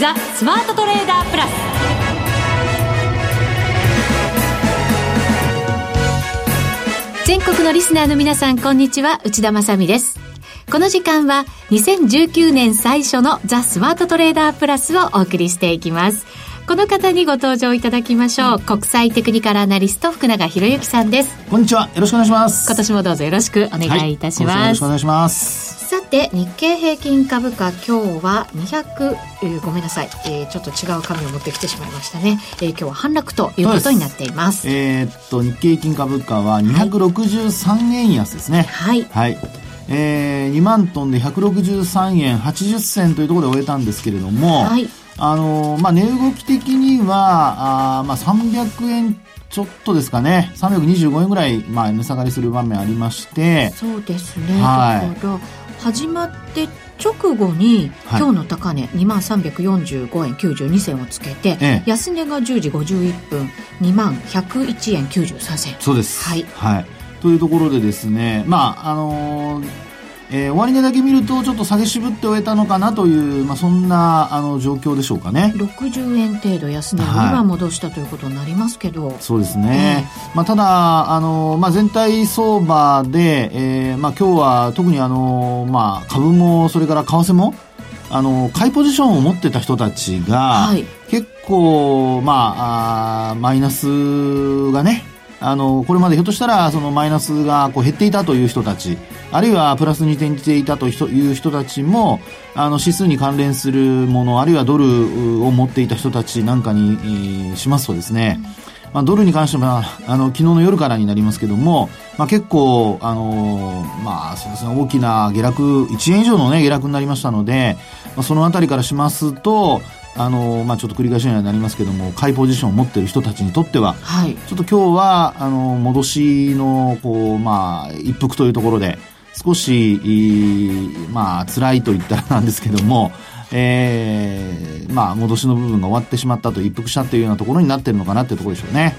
ザ・スマートトレーダープラス。全国のリスナーの皆さんこんにちは。内田まさです。この時間は2019年最初のザ・スマートトレーダープラスをお送りしていきます。この方にご登場いただきましょう、国際テクニカルアナリスト福永博之さんです。こんにちは。よろしくお願いします。今年もどうぞよろしくお願いいたします、はい、よろしくお願いします。さて日経平均株価今日は200、えー、ごめんなさい、えー、ちょっと違う紙を持ってきてしまいましたね、えー、今日は反落ということになっています。えー、っと日経平均株価は263円安ですね。はい、はい。えー、2万トンで163円80銭というところで終えたんですけれども、はい、あのまあ、値動き的にはあ、まあ、300円ちょっとですかね。325円ぐらい、まあ、値下がりする場面ありまして。そうですね、はい、だから始まって直後に、今日の高値2万345円92銭をつけて、ええ、安値が10時51分2万101円93銭。そうです。はい、はい、というところでですねまああのーえー、終値だけ見るとちょっと下げ渋って終えたのかなという、まあ、そんなあの状況でしょうかね。60円程度安値。を今戻したということになりますけど、はい、そうですね、えー、まあ、ただあの、まあ、全体相場で、えーまあ、今日は特にあの、まあ、株もそれから為替もあの買いポジションを持ってた人たちが、はい、結構、まあ、あマイナスがねあのこれまでひょっとしたらそのマイナスがこう減っていたという人たちあるいはプラスに転じていたという人たちもあの指数に関連するものあるいはドルを持っていた人たちなんかにしますとですね、まあ、ドルに関してはあの昨日の夜からになりますけども、まあ、結構あの、まあそうですね、大きな下落1円以上の、ね、下落になりましたので、まあ、そのあたりからしますとあのまあ、ちょっと繰り返しにはなりますけども買いポジションを持っている人たちにとっては、はい、ちょっと今日はあの戻しのこう、まあ、一服というところで少し、まあ辛いと言ったらなんですけども、えー、まあ戻しの部分が終わってしまったと一服したというようなところになってるのかなっていうところでしょうね。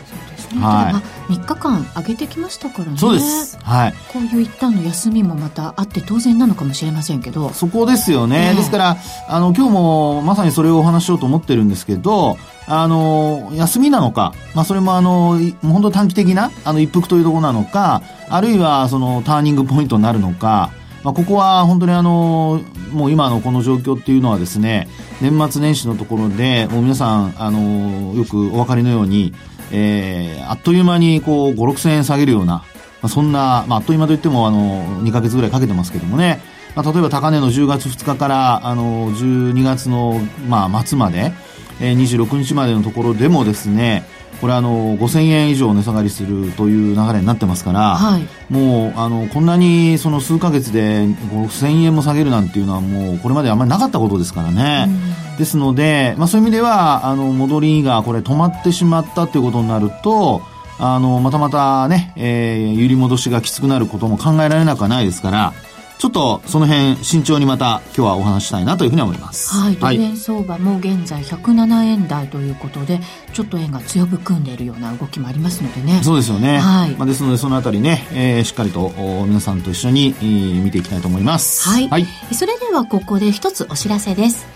はい、3日間上げてきましたからね。そうです、はい、こういう一旦の休みもまたあって当然なのかもしれませんけど。そこですよね、えー、ですからあの今日もまさにそれをお話しようと思ってるんですけどあの休みなのか、まあ、それもあの本当短期的なあの一服というところなのかあるいはそのターニングポイントになるのかまあ、ここは本当にあのもう今のこの状況っていうのはですね年末年始のところでもう皆さんあのよくお分かりのようにえー、あっという間にこう5、6千円下げるような、まあ、そんな、まあ、あっという間といってもあの2か月ぐらいかけてますけどもね、まあ、例えば高値の10月2日からあの12月の、まあ、末まで、えー、26日までのところでもですね、これあの5000円以上値下がりするという流れになってますから、はい、もうあのこんなにその数か月で5000円も下げるなんていうのはもうこれまであんまりなかったことですからね。ですので、まあ、そういう意味ではあの戻りがこれ止まってしまったということになるとあのまたまたね、えー、揺り戻しがきつくなることも考えられなくはないですから。ちょっとその辺慎重にまた今日はお話したいなというふうに思います。はい、ドル円相場も現在107円台ということで、ちょっと円が強含んでいるような動きもありますのでね。そうですよね。はい。まあですのでそのあたりね、えー、しっかりと皆さんと一緒に、えー、見ていきたいと思います。はい。はい、それではここで一つお知らせです。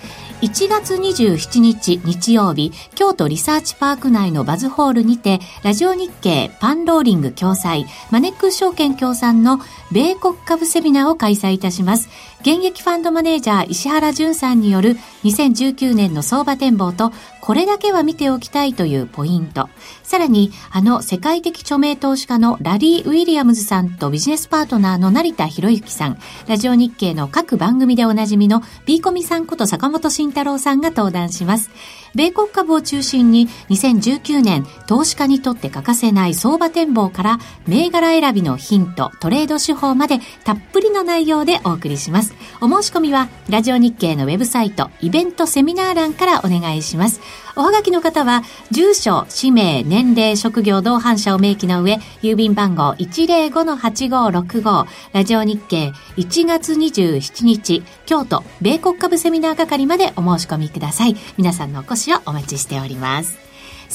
1月27日日曜日、京都リサーチパーク内のバズホールにて、ラジオ日経パンローリング共催、マネックス証券協賛の米国株セミナーを開催いたします。現役ファンドマネージャー石原淳さんによる2019年の相場展望とこれだけは見ておきたいというポイント。さらに、あの世界的著名投資家のラリー・ウィリアムズさんとビジネスパートナーの成田博之さん、ラジオ日経の各番組でおなじみの B コミさんこと坂本慎太郎さんが登壇します。米国株を中心に2019年投資家にとって欠かせない相場展望から銘柄選びのヒント、トレード手法までたっぷりの内容でお送りします。お申し込みはラジオ日経のウェブサイトイベントセミナー欄からお願いします。おはがきの方は、住所、氏名、年齢、職業、同伴者を明記の上、郵便番号105-8565、ラジオ日経1月27日、京都、米国株セミナー係までお申し込みください。皆さんのお越しをお待ちしております。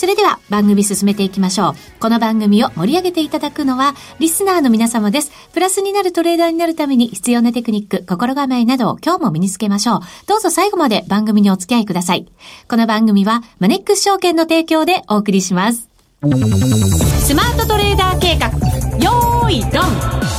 それでは番組進めていきましょう。この番組を盛り上げていただくのは、リスナーの皆様です。プラスになるトレーダーになるために必要なテクニック、心構えなどを今日も身につけましょう。どうぞ最後まで番組にお付き合いください。この番組は、マネックス証券の提供でお送りします。スマートトレーダー計画、よーい、ドン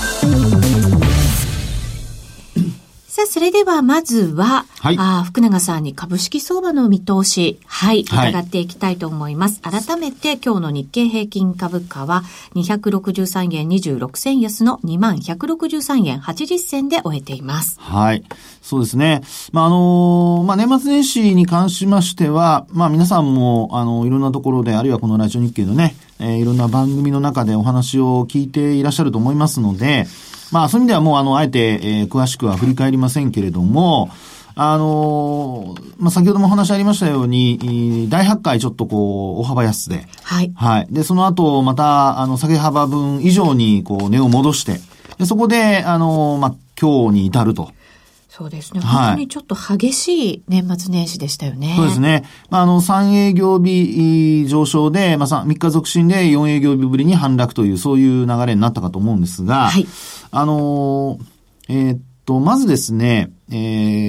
さあ、それではまずは、はい、あ福永さんに株式相場の見通し、はい、伺っていきたいと思います。はい、改めて今日の日経平均株価は263円26銭安の2163円80銭で終えています。はい。そうですね。まあ、あのー、まあ、年末年始に関しましては、まあ、皆さんも、あの、いろんなところで、あるいはこのラジオ日経のね、えー、いろんな番組の中でお話を聞いていらっしゃると思いますので、まあ、そういう意味ではもう、あの、あえて、えー、詳しくは振り返りませんけれども、あのー、まあ、先ほどもお話ありましたように、大発会ちょっとこう、大幅安で。はい。はい。で、その後、また、あの、下げ幅分以上に、こう、値を戻して、で、そこで、あのー、まあ、今日に至ると。そうですね。本当にちょっと激しい年末年始でしたよね。はい、そうですね。まあ、あの、3営業日上昇で、まあ、3, 3日続伸で4営業日ぶりに反落という、そういう流れになったかと思うんですが、はい。あのえー、っと、まずですね、え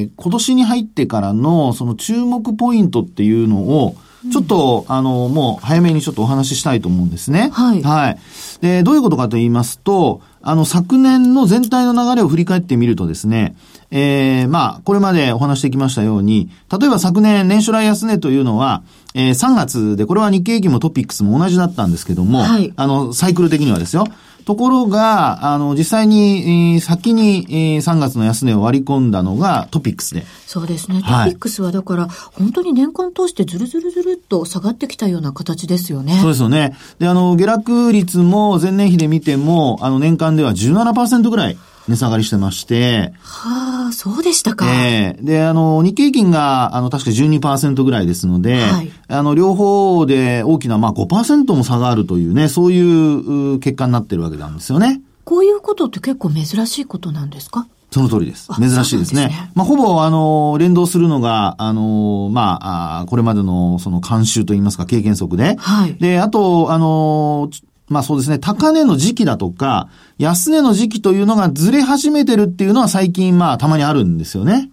ー、今年に入ってからの、その注目ポイントっていうのを、ちょっと、あの、もう早めにちょっとお話ししたいと思うんですね。はい。はい。で、どういうことかと言いますと、あの、昨年の全体の流れを振り返ってみるとですね、えー、まあ、これまでお話してきましたように、例えば昨年年初来安値というのは、えー、3月で、これは日経平均もトピックスも同じだったんですけども、はい、あの、サイクル的にはですよ。ところが、あの、実際に、えー、先に、えー、3月の安値を割り込んだのがトピックスで。そうですね。トピックスはだから、本当に年間通してずるずるずるっと下がってきたような形ですよね。そうですよね。で、あの、下落率も前年比で見ても、あの、年間では17%ぐらい。値下がりしてまして。はあ、そうでしたか。ええー、で、あの、日経平均が、あの、確か12%ぐらいですので、はい、あの、両方で大きな、まあ5%も差があるというね、そういう結果になってるわけなんですよね。こういうことって結構珍しいことなんですか？その通りです。珍しいですね。すねまあ、ほぼ、あの、連動するのが、あの、まあ、あこれまでの、その、慣習といいますか、経験則で。はい。で、あと、あの、まあそうですね、高値の時期だとか、安値の時期というのがずれ始めてるっていうのは最近まあたまにあるんですよね。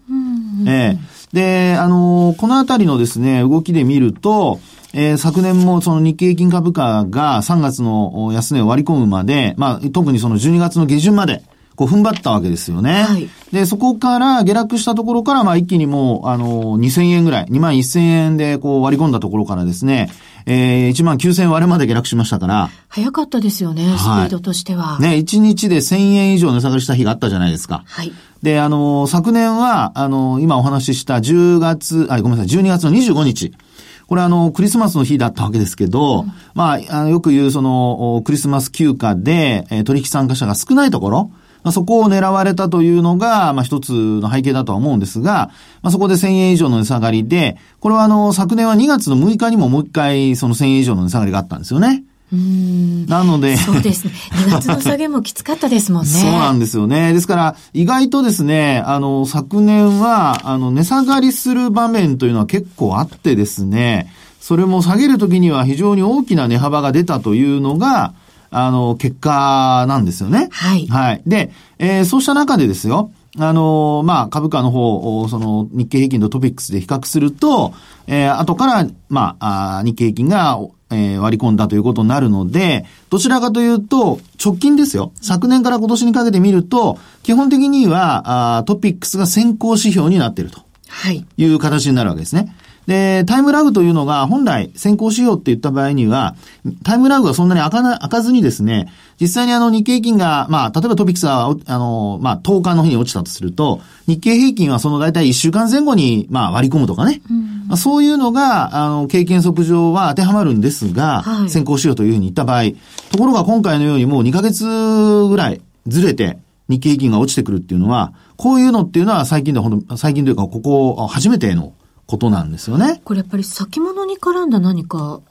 ええで、あのー、このあたりのですね、動きで見ると、えー、昨年もその日経平均株価が3月の安値を割り込むまで、まあ特にその12月の下旬まで、こう踏ん張ったわけですよね。はい、で、そこから下落したところから、まあ一気にもう、あの、2000円ぐらい、2万1000円でこう割り込んだところからですね、えー、1万9000割れまで下落しましたから。早かったですよね、スピードとしては。ね、1日で1000円以上値下がりした日があったじゃないですか。はい。で、あの、昨年は、あの、今お話しした10月、あ、ごめんなさい、12月の25日。これあの、クリスマスの日だったわけですけど、うん、まあ、あのよく言うその、クリスマス休暇で、えー、取引参加者が少ないところ、まあ、そこを狙われたというのが、まあ、一つの背景だとは思うんですが、まあ、そこで1000円以上の値下がりで、これはあの、昨年は2月の6日にももう一回その1000円以上の値下がりがあったんですよね。なので。そうですね。2月の下げもきつかったですもんね。そうなんですよね。ですから、意外とですね、あの、昨年は、あの、値下がりする場面というのは結構あってですね、それも下げるときには非常に大きな値幅が出たというのが、あの、結果なんですよね。はい。はい。で、えー、そうした中でですよ、あの、まあ、株価の方、その、日経平均とトピックスで比較すると、えー、後から、まあ、あ日経平均が、えー、割り込んだということになるので、どちらかというと、直近ですよ。昨年から今年にかけて見ると、基本的には、あトピックスが先行指標になっていると。はい。いう形になるわけですね。で、タイムラグというのが本来先行しようって言った場合には、タイムラグがそんなに開かな、開かずにですね、実際にあの日経平均が、まあ、例えばトピックスが、あの、まあ、10日の日に落ちたとすると、日経平均はその大体1週間前後に、まあ、割り込むとかね。うん、まあ、そういうのが、あの、経験則上は当てはまるんですが、はい、先行しようというふうに言った場合、ところが今回のようにもう2ヶ月ぐらいずれて、日経平均が落ちてくるっていうのは、こういうのっていうのは最近でほんと、最近というか、ここ初めてのことなんですよね。これやっぱり先物に絡んだ何か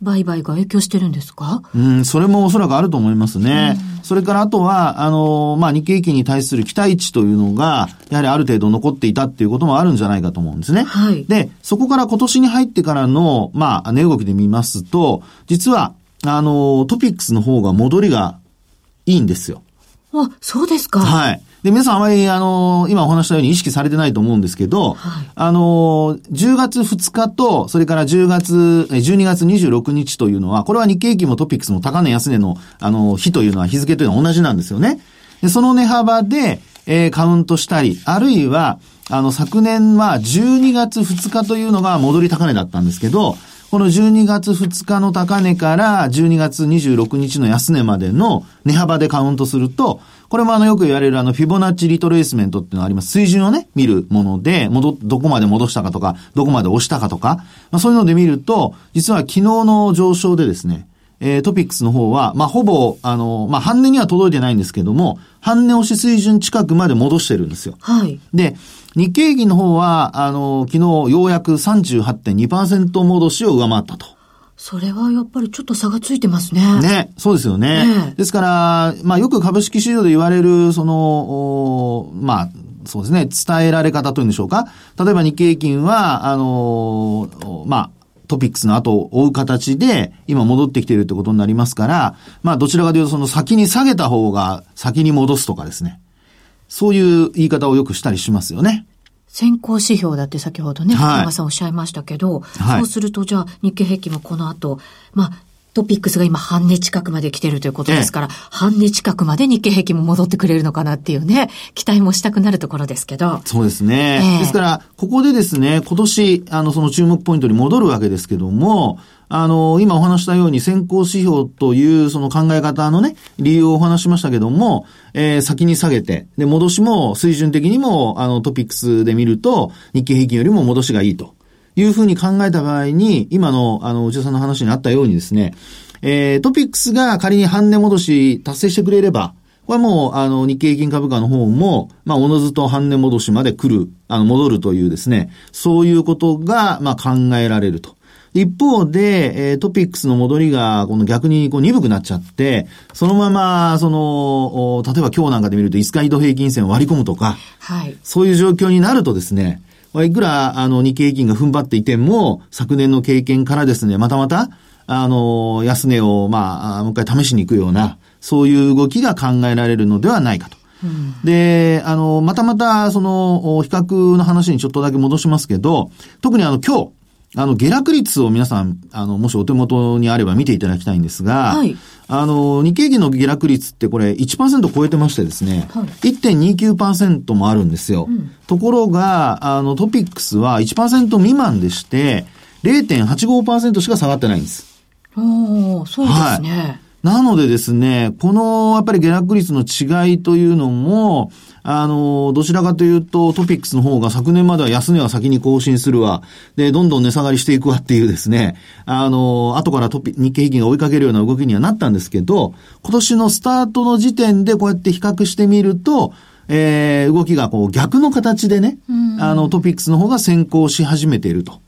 売買が影響してるんですか？うん、それもおそらくあると思いますね。うん、それからあとは、あの、まあ、日経平均に対する期待値というのが、やはりある程度残っていたっていうこともあるんじゃないかと思うんですね。はい。で、そこから今年に入ってからの、まあ、値動きで見ますと、実は、あの、トピックスの方が戻りがいいんですよ。あ、そうですか。はい。で、皆さんあまり、あの、今お話したように意識されてないと思うんですけど、はい、あの、10月2日と、それから10月、12月26日というのは、これは日経平均もトピックスも高値安値の、あの、日というのは日付というのは同じなんですよね。で、その値幅で、えー、カウントしたり、あるいは、あの、昨年は12月2日というのが戻り高値だったんですけど、この12月2日の高値から12月26日の安値までの値幅でカウントすると、これもあのよく言われるあのフィボナッチリトレースメントっていうのがあります。水準をね、見るもので、戻、どこまで戻したかとか、どこまで押したかとか、まあそういうので見ると、実は昨日の上昇でですね、えー、トピックスの方は、まあ、ほぼ、あの、まあ、半値には届いてないんですけども、半値押し水準近くまで戻してるんですよ。はい。で、日経平均の方は、あの、昨日ようやく38.2%戻しを上回ったと。それはやっぱりちょっと差がついてますね。ね、そうですよね。ねですから、まあよく株式市場で言われる、その、まあ、そうですね、伝えられ方というんでしょうか。例えば日経平均は、あの、まあ、トピックスの後を追う形で、今戻ってきているってことになりますから、まあどちらかというとその先に下げた方が先に戻すとかですね。そういう言い方をよくしたりしますよね。先行指標だって先ほどね、はい、さんおっしゃいましたけど、はい、そうするとじゃあ日経平均もこの後、まあ、トピックスが今半値近くまで来てるということですから、ええ、半値近くまで日経平均も戻ってくれるのかなっていうね、期待もしたくなるところですけど。そうですね。え、ですから、ここでですね、今年、あの、その注目ポイントに戻るわけですけども、あの、今お話したように先行指標というその考え方のね、理由をお話しましたけども、えー、先に下げて、で、戻しも水準的にも、あの、トピックスで見ると、日経平均よりも戻しがいいというふうに考えた場合に、今の、あの、内田さんの話にあったようにですね、えー、トピックスが仮に半値戻し達成してくれれば、これはもう、あの、日経平均株価の方も、まあ、おのずと半値戻しまで来る、あの、戻るというですね、そういうことが、まあ、考えられると。一方で、えー、トピックスの戻りが、この逆にこう鈍くなっちゃって、そのまま、その、例えば今日なんかで見ると5日移動平均線を割り込むとか、はい。そういう状況になるとですね、いくら、あの、日経平均が踏ん張っていても、昨年の経験からですね、またまた、あの、安値を、まあ、もう一回試しに行くような、そういう動きが考えられるのではないかと。うん、で、あの、またまた、その、比較の話にちょっとだけ戻しますけど、特にあの、今日、あの、下落率を皆さん、あの、もしお手元にあれば見ていただきたいんですが、はい、あの、日経平均の下落率ってこれ1%超えてましてですね、はい、1.29%もあるんですよ。うん、ところが、あの、トピックスは1%未満でして、0.85%しか下がってないんです。おそうですね。はいなのでですね、このやっぱり下落率の違いというのも、あの、どちらかというとトピックスの方が昨年までは安値は先に更新するわ。で、どんどん値下がりしていくわっていうですね、あの、後からトピ日経平均が追いかけるような動きにはなったんですけど、今年のスタートの時点でこうやって比較してみると、えー、動きがこう逆の形でね、あのトピックスの方が先行し始めていると。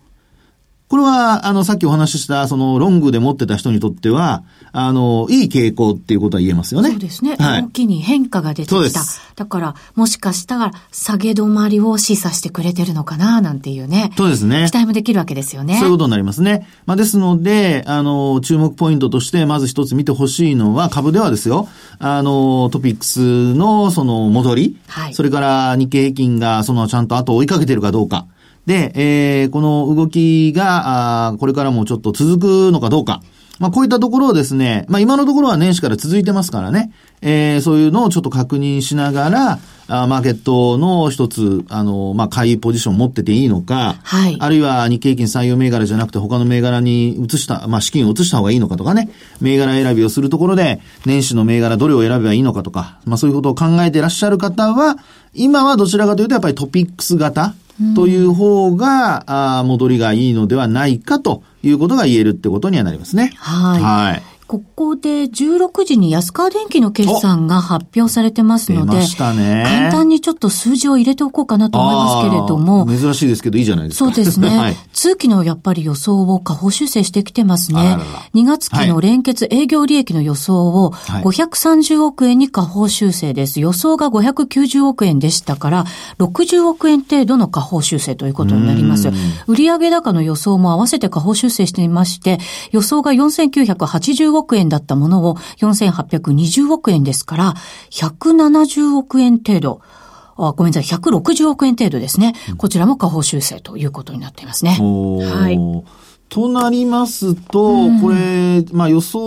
これは、あの、さっきお話しした、その、ロングで持ってた人にとっては、あの、いい傾向っていうことは言えますよね。そうですね。はい、動きに変化が出てきた。だから、もしかしたら、下げ止まりを示唆してくれてるのかな、なんていうね。そうですね。期待もできるわけですよね。そういうことになりますね。まあ、ですので、あの、注目ポイントとして、まず一つ見てほしいのは、株ではですよ、あの、トピックスの、その、戻り。はい。それから、日経平均が、その、ちゃんと後追いかけてるかどうか。で、えー、この動きが、あこれからもちょっと続くのかどうか。まあ、こういったところをですね、まあ、今のところは年始から続いてますからね、えー、そういうのをちょっと確認しながら、あマーケットの一つ、あの、まあ、買いポジションを持ってていいのか、はい。あるいは日経平均採用銘柄じゃなくて他の銘柄に移した、まあ、資金を移した方がいいのかとかね、銘柄選びをするところで、年始の銘柄どれを選べばいいのかとか、まあ、そういうことを考えていらっしゃる方は、今はどちらかというとやっぱりトピックス型、という方が、あ戻りがいいのではないかということが言えるってことにはなりますね。はい。はい。ここで16時に安川電機の決算が発表されてますので、ね、簡単にちょっと数字を入れておこうかなと思いますけれども。珍しいですけどいいじゃないですか。そうですね。はい、通期のやっぱり予想を下方修正してきてますね。ららら2月期の連結営業利益の予想を530億円に下方修正です。予想が590億円でしたから、60億円程度の下方修正ということになります。売上高の予想も合わせて下方修正していまして、予想が4980億円だったものを4820億円ですから、170億円程度。あごめんなさい、160億円程度ですね。こちらも下方修正ということになっていますね。はい。となりますと、うん、これ、まあ予想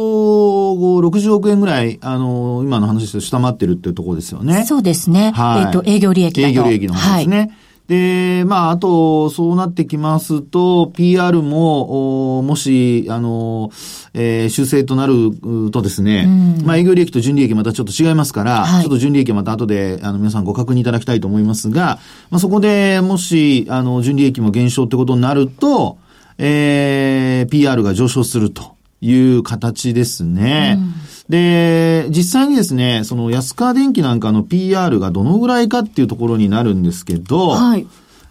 後60億円ぐらい、あの、今の話で下回ってるっていうところですよね。そうですね。はい。えっ、ー、と、営業利益営業利益の方ですね。はいで、まあ、あと、そうなってきますと、PR も、もし、あの、えー、修正となるとですね、うん、まあ、営業利益と純利益またちょっと違いますから、はい、ちょっと純利益はまた後で、あの、皆さんご確認いただきたいと思いますが、まあ、そこでもし、あの、純利益も減少ってことになると、えー、PR が上昇するという形ですね。うんで、実際にですね、その安川電機なんかの PR がどのぐらいかっていうところになるんですけど、はい。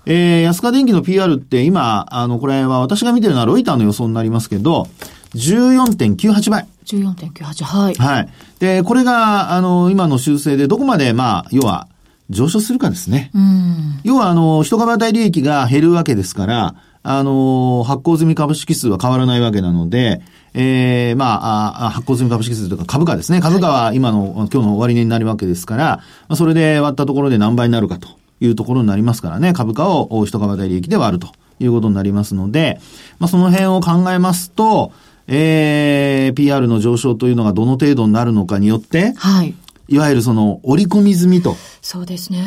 えー、安川電機の PR って今、あの、これは私が見てるのはロイターの予想になりますけど、14.98倍。14.98、はい。はい。で、これが、あの、今の修正でどこまで、まあ、要は、上昇するかですね。うん。要は、あの、一株当たり利益が減るわけですから、あの、発行済み株式数は変わらないわけなので、ええー、まあ、発行済み株式数というか株価ですね。株価は今の、今日の終値になるわけですから、まあ、それで割ったところで何倍になるかというところになりますからね。株価を一株当たり利益で割るということになりますので、まあ、その辺を考えますと、ええー、PR の上昇というのがどの程度になるのかによって、はい。いわゆるその折り込み済みと。そうですね。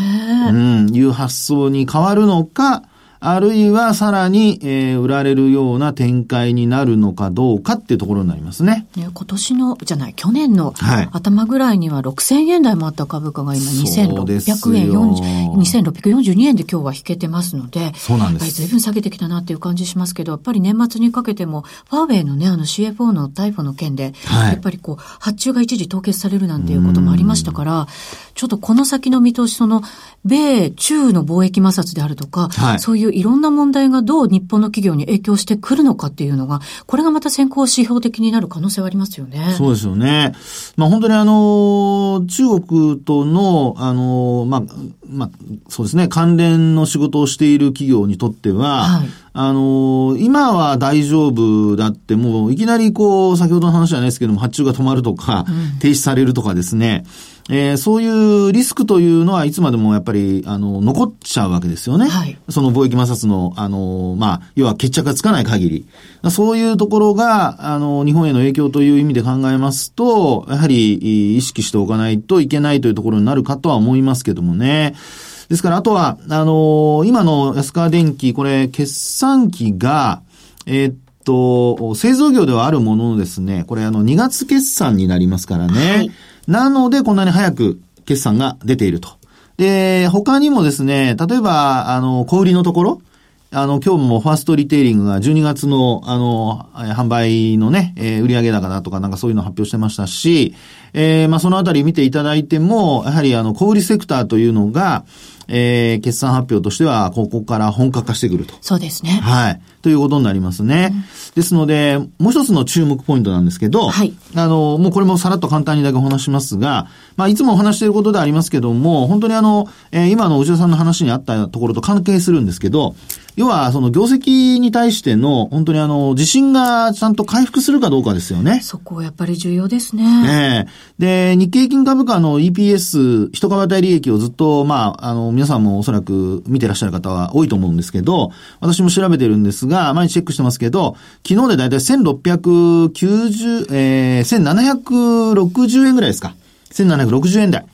うん、いう発想に変わるのか、あるいはさらに、えー、売られるような展開になるのかどうかっていうところになりますね。ね今年の、じゃない、去年の頭ぐらいには6000円台もあった株価が今2600円40、2642円で今日は引けてますので、そうなんです。随分下げてきたなっていう感じしますけど、やっぱり年末にかけても、ファーウェイのね、あの CFO の逮捕の件で、はい、やっぱりこう、発注が一時凍結されるなんていうこともありましたから、ちょっとこの先の見通し、その、米中の貿易摩擦であるとか、はい、そういういろんな問題がどう日本の企業に影響してくるのかっていうのが、これがまた先行指標的になる可能性はありますよね。そうですよね。まあ本当にあの、中国との、あの、まあ、まあ、そうですね、関連の仕事をしている企業にとっては、はい、あの、今は大丈夫だって、もういきなりこう、先ほどの話じゃないですけども、発注が止まるとか、うん、停止されるとかですね、えー、そういうリスクというのはいつまでもやっぱり、あの、残っちゃうわけですよね。はい、その貿易摩擦の、あの、まあ、要は決着がつかない限り。そういうところが、あの、日本への影響という意味で考えますと、やはり意識しておかないといけないというところになるかとは思いますけどもね。ですから、あとは、あの、今の安川電機、これ、決算期が、えー、っと、製造業ではあるもののですね、これあの2月決算になりますからね。はいなので、こんなに早く決算が出ていると。で、他にもですね、例えば、あの、小売りのところ、あの、今日もファーストリテイリングが12月の、あの、販売のね、えー、売上高だとかなんかそういうのを発表してましたし、えー、まあ、そのあたり見ていただいても、やはりあの、小売セクターというのが、えー、決算発表としては、ここから本格化してくると。そうですね。はい。ということになりますね。うん、ですので、もう一つの注目ポイントなんですけど、はい。あの、もうこれもさらっと簡単にだけお話しますが、まあ、いつもお話していることでありますけども、本当にあの、えー、今の内田さんの話にあったところと関係するんですけど、要は、その業績に対しての、本当にあの、自信がちゃんと回復するかどうかですよね。そこやっぱり重要ですね。ええで、日経金株価の EPS、一株当たり利益をずっと、まあ、あの、皆さんもおそらく見てらっしゃる方は多いと思うんですけど、私も調べてるんですが、毎日チェックしてますけど、昨日でだいたい1690、えー、1760円ぐらいですか。1760円台。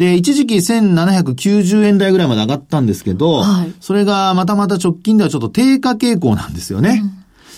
で、一時期1790円台ぐらいまで上がったんですけど、はい、それがまたまた直近ではちょっと低下傾向なんですよね。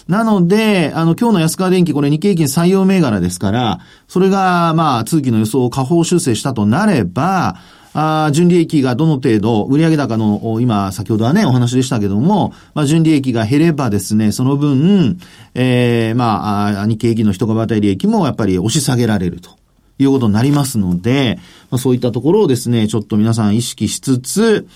なので、あの、今日の安川電機、これ日経平均採用銘柄ですから、それが、まあ、通期の予想を下方修正したとなれば、あ純利益がどの程度、売上高の、今、先ほどはね、お話でしたけども、まあ、純利益が減ればですね、その分、ええー、まあ、日経平均の一株当たり利益もやっぱり押し下げられると。いうことになりますので、まあ、そういったところをですね、ちょっと皆さん意識しつつ、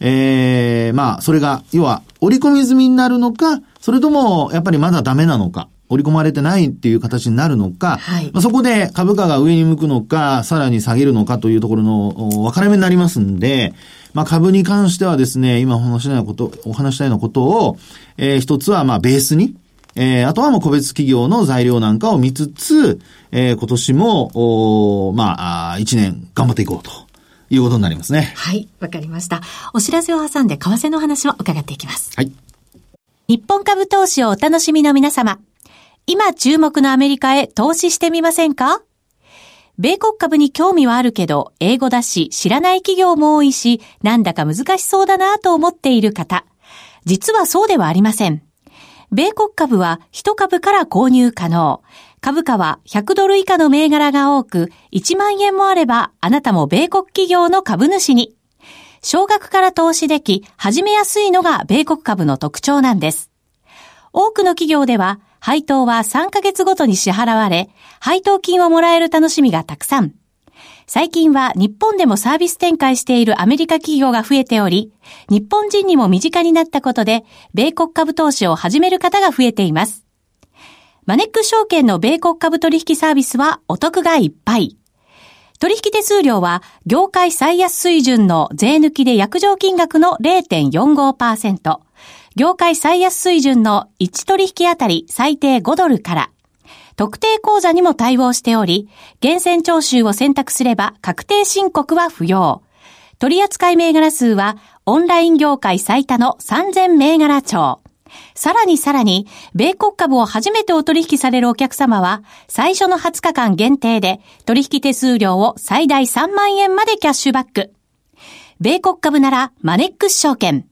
ええー、まあ、それが、要は、折り込み済みになるのか、それとも、やっぱりまだダメなのか。織り込まれてないっていう形になるのか、はい、まあ、そこで株価が上に向くのか、さらに下げるのかというところの分かれ目になりますんで、まあ、株に関してはですね、今お話したようなこと、お話したようなことを、えー、一つはまあベースに、えー、あとはもう個別企業の材料なんかを見つつ、えー、今年も、おまあ、一年頑張っていこうと。いうことになりますね。はい、わかりました。お知らせを挟んで為替の話を伺っていきます。はい。日本株投資をお楽しみの皆様。今注目のアメリカへ投資してみませんか？米国株に興味はあるけど、英語だし、知らない企業も多いし、なんだか難しそうだなと思っている方。実はそうではありません。米国株は1株から購入可能。株価は100ドル以下の銘柄が多く、1万円もあれば、あなたも米国企業の株主に。少額から投資でき、始めやすいのが米国株の特徴なんです。多くの企業では、配当は3ヶ月ごとに支払われ、配当金をもらえる楽しみがたくさん。最近は日本でもサービス展開しているアメリカ企業が増えており、日本人にも身近になったことで、米国株投資を始める方が増えています。マネック証券の米国株取引サービスはお得がいっぱい。取引手数料は業界最安水準の税抜きで約定金額の0.45%。業界最安水準の1取引あたり最低5ドルから、特定口座にも対応しており、厳選徴収を選択すれば確定申告は不要。取扱銘柄数はオンライン業界最多の3000銘柄帳。さらにさらに、米国株を初めてお取引されるお客様は、最初の20日間限定で、取引手数料を最大3万円までキャッシュバック。米国株なら、マネックス証券。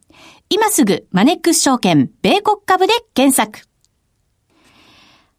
今すぐマネックス証券米国株で検索。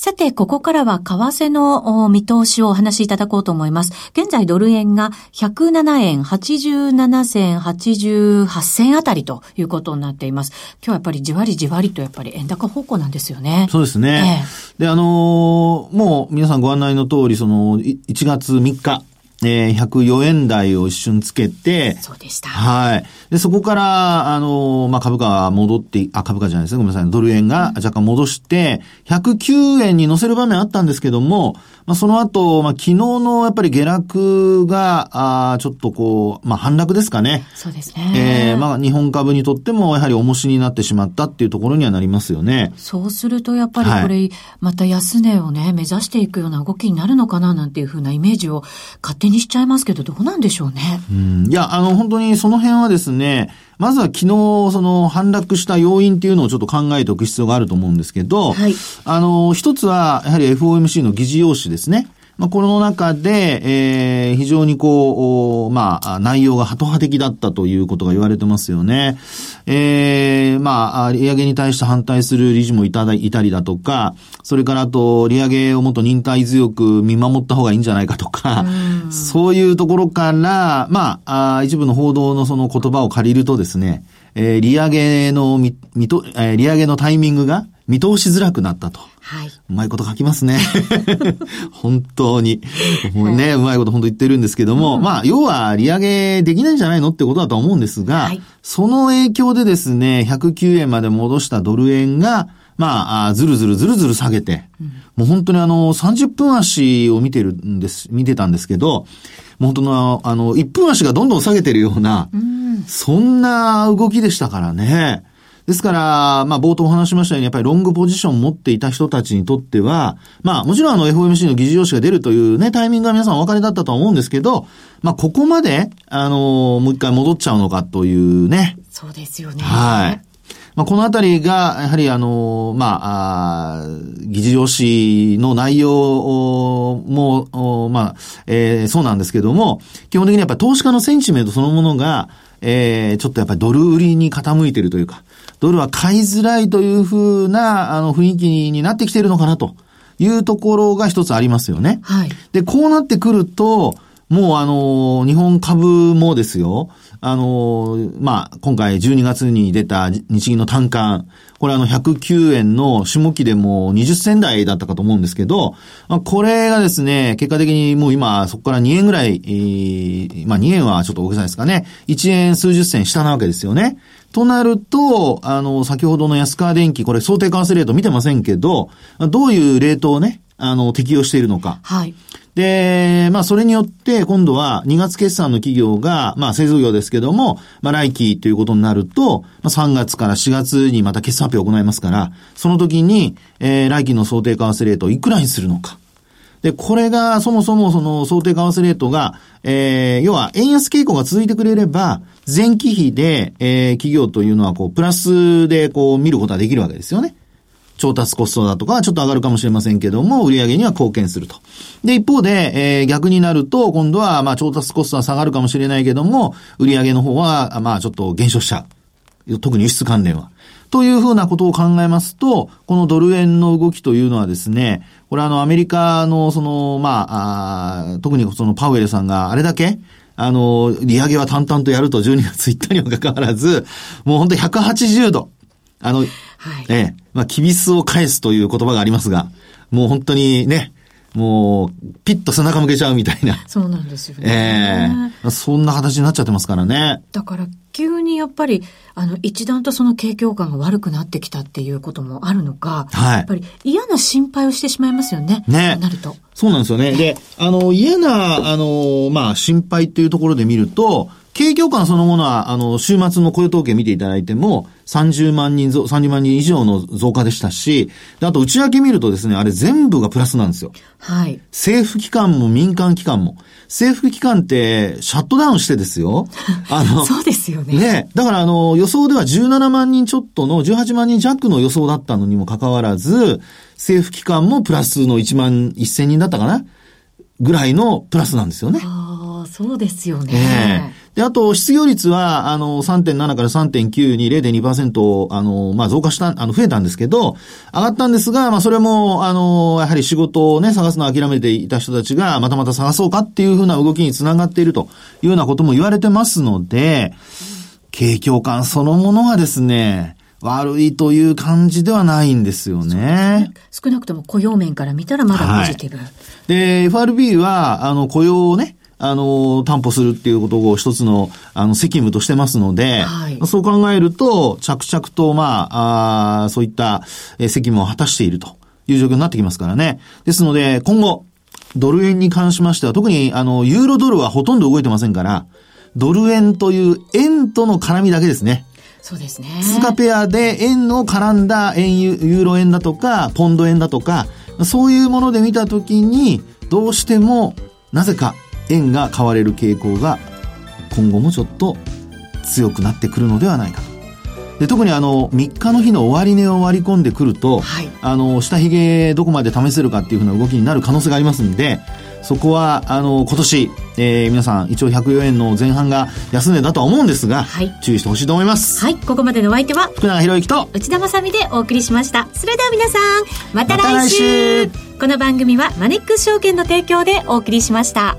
さて、ここからは為替の見通しをお話しいただこうと思います。現在ドル円が107円87銭88銭あたりということになっています。今日はやっぱりじわりじわりとやっぱり円高方向なんですよね。そうですね。ええ、で、あのー、もう皆さんご案内の通り、その1月3日、えー、104円台を一瞬つけて、そうでした。はい。で、そこから、あの、まあ、株価が戻って、あ、株価じゃないですね。ごめんなさい。ドル円が若干戻して、109円に乗せる場面あったんですけども、まあ、その後、まあ、昨日のやっぱり下落が、あちょっとこう、まあ、反落ですかね。そうですね。えー、まあ、日本株にとってもやはり重しになってしまったっていうところにはなりますよね。そうすると、やっぱりこれ、はい、また安値をね、目指していくような動きになるのかななんていうふうなイメージを勝手にしちゃいますけど、どうなんでしょうね。うん。いや、あの、本当にその辺はですね、まずは昨日、その、反落した要因っていうのをちょっと考えておく必要があると思うんですけど、はい、あの、一つは、やはり FOMC の議事要旨ですね。まあ、この中で、えー、非常にこう、まあ、内容がハト派的だったということが言われてますよね。えー、まあ、利上げに対して反対する理事もいただいたりだとか、それからあと、利上げをもっと忍耐強く見守った方がいいんじゃないかとか、うそういうところから、まああ、一部の報道のその言葉を借りるとですね、えー、利上げのみ、みと、えー、利上げのタイミングが見通しづらくなったと。はい。うまいこと書きますね。本当に。もうね、うまいこと本当言ってるんですけども、うん、まあ、要は利上げできないんじゃないのってことだと思うんですが、はい、その影響でですね、109円まで戻したドル円が、まあ、ずるずるずるずる下げて、うん、もう本当にあの、30分足を見てるんです、見てたんですけど、もう本当の、あの、1分足がどんどん下げてるような、うん、そんな動きでしたからね。ですから、まあ、冒頭お話しましたように、やっぱりロングポジションを持っていた人たちにとっては、まあ、もちろんあの FOMC の議事要旨が出るというね、タイミングが皆さんお分かりだったとは思うんですけど、まあ、ここまで、あのもう一回戻っちゃうのかというね。そうですよね。はい。まあ、このあたりが、やはりあの、まあ、あ議事要旨の内容も、まあ、えー、そうなんですけども、基本的にやっぱり投資家のセンチメントそのものが、えー、ちょっとやっぱりドル売りに傾いているというか、ドルは買いづらいというふうな、あの、雰囲気になってきているのかなというところが一つありますよね。はい。で、こうなってくると、もうあの、日本株もですよ、あの、まあ、今回12月に出た日銀の単価、これあの109円の下期でも20銭台だったかと思うんですけど、これがですね、結果的にもう今そこから2円ぐらい、えー、まあ2円はちょっと大げさですかね、1円数十銭下なわけですよね。となると、あの、先ほどの安川電機、これ想定為替レート見てませんけど、どういうレートをね、あの、適用しているのか。はい。で、まあ、それによって、今度は2月決算の企業が、まあ、製造業ですけども、まあ、来期ということになると、まあ、3月から4月にまた決算発表を行いますから、その時に、えー、来期の想定為替レートをいくらにするのか。で、これが、そもそもその想定為替レートが、えー、要は、円安傾向が続いてくれれば、前期比で、えー、企業というのは、こう、プラスで、こう、見ることができるわけですよね。調達コストだとかちょっと上がるかもしれませんけども、売上には貢献すると。で、一方で、えー、逆になると、今度は、まあ、調達コストは下がるかもしれないけども、売上の方は、まあ、ちょっと減少しちゃう。特に輸出関連は。というふうなことを考えますと、このドル円の動きというのはですね、これあの、アメリカの、その、まあ、あ特にそのパウエルさんがあれだけ、あの、利上げは淡々とやると12月言ったにもかかわらず、もう本当に180度。あの、はい、ええ、まあ、キビスを返すという言葉がありますが、もう本当にね、もう、ピッと背中向けちゃうみたいな。そうなんですよね。ええー、そんな形になっちゃってますからね。だから、急にやっぱり、あの、一段とその景況感が悪くなってきたっていうこともあるのか、はい。やっぱり嫌な心配をしてしまいますよね。ね。なると。そうなんですよね。で、あの、嫌な、あの、まあ、心配っていうところで見ると、景況感そのものは、あの、週末の雇用統計見ていただいても、30万人増、30万人以上の増加でしたし、で、あと内訳見るとですね、あれ全部がプラスなんですよ。はい。政府機関も民間機関も。政府機関ってシャットダウンしてですよ。あの、そうですよね。ね。だからあの、予想では17万人ちょっとの18万人弱の予想だったのにもかかわらず、政府機関もプラスの1万1000人だったかな？ぐらいのプラスなんですよね。ああ、そうですよね。ええで、あと、失業率は、あの、3.7から3.9に0.2%、あの、まあ、増加した、あの、増えたんですけど、上がったんですが、まあ、それも、あの、やはり仕事をね、探すのを諦めていた人たちが、またまた探そうかっていうふうな動きにつながっているというようなことも言われてますので、景況感そのものはですね、悪いという感じではないんですよね。ね少なくとも雇用面から見たらまだポジティブ。はい、で、FRB は、あの、雇用をね、あの、担保するっていうことを一つの、あの、責務としてますので、はい、そう考えると、着々と、まあ、あそういった、え責務を果たしているという状況になってきますからね。ですので、今後、ドル円に関しましては、特に、あの、ユーロドルはほとんど動いてませんから、ドル円という円との絡みだけですね。そうですね。通貨ペアで円の絡んだ円ユーロ円だとか、ポンド円だとか、そういうもので見たときに、どうしても、なぜか円が買われる傾向が今後もちょっと強くなってくるのではないかと。で特にあの3日の日の終値を割り込んでくると、はい、あの下髭どこまで試せるかっていうふうな動きになる可能性がありますんでそこはあの今年、えー、皆さん一応104円の前半が安値だとは思うんですが、はい、注意してほしいと思います。はい。ここまでのお相手は福永博之と内田まさでお送りしました。それでは皆さんまた来週。ま、来週。この番組はマネックス証券の提供でお送りしました。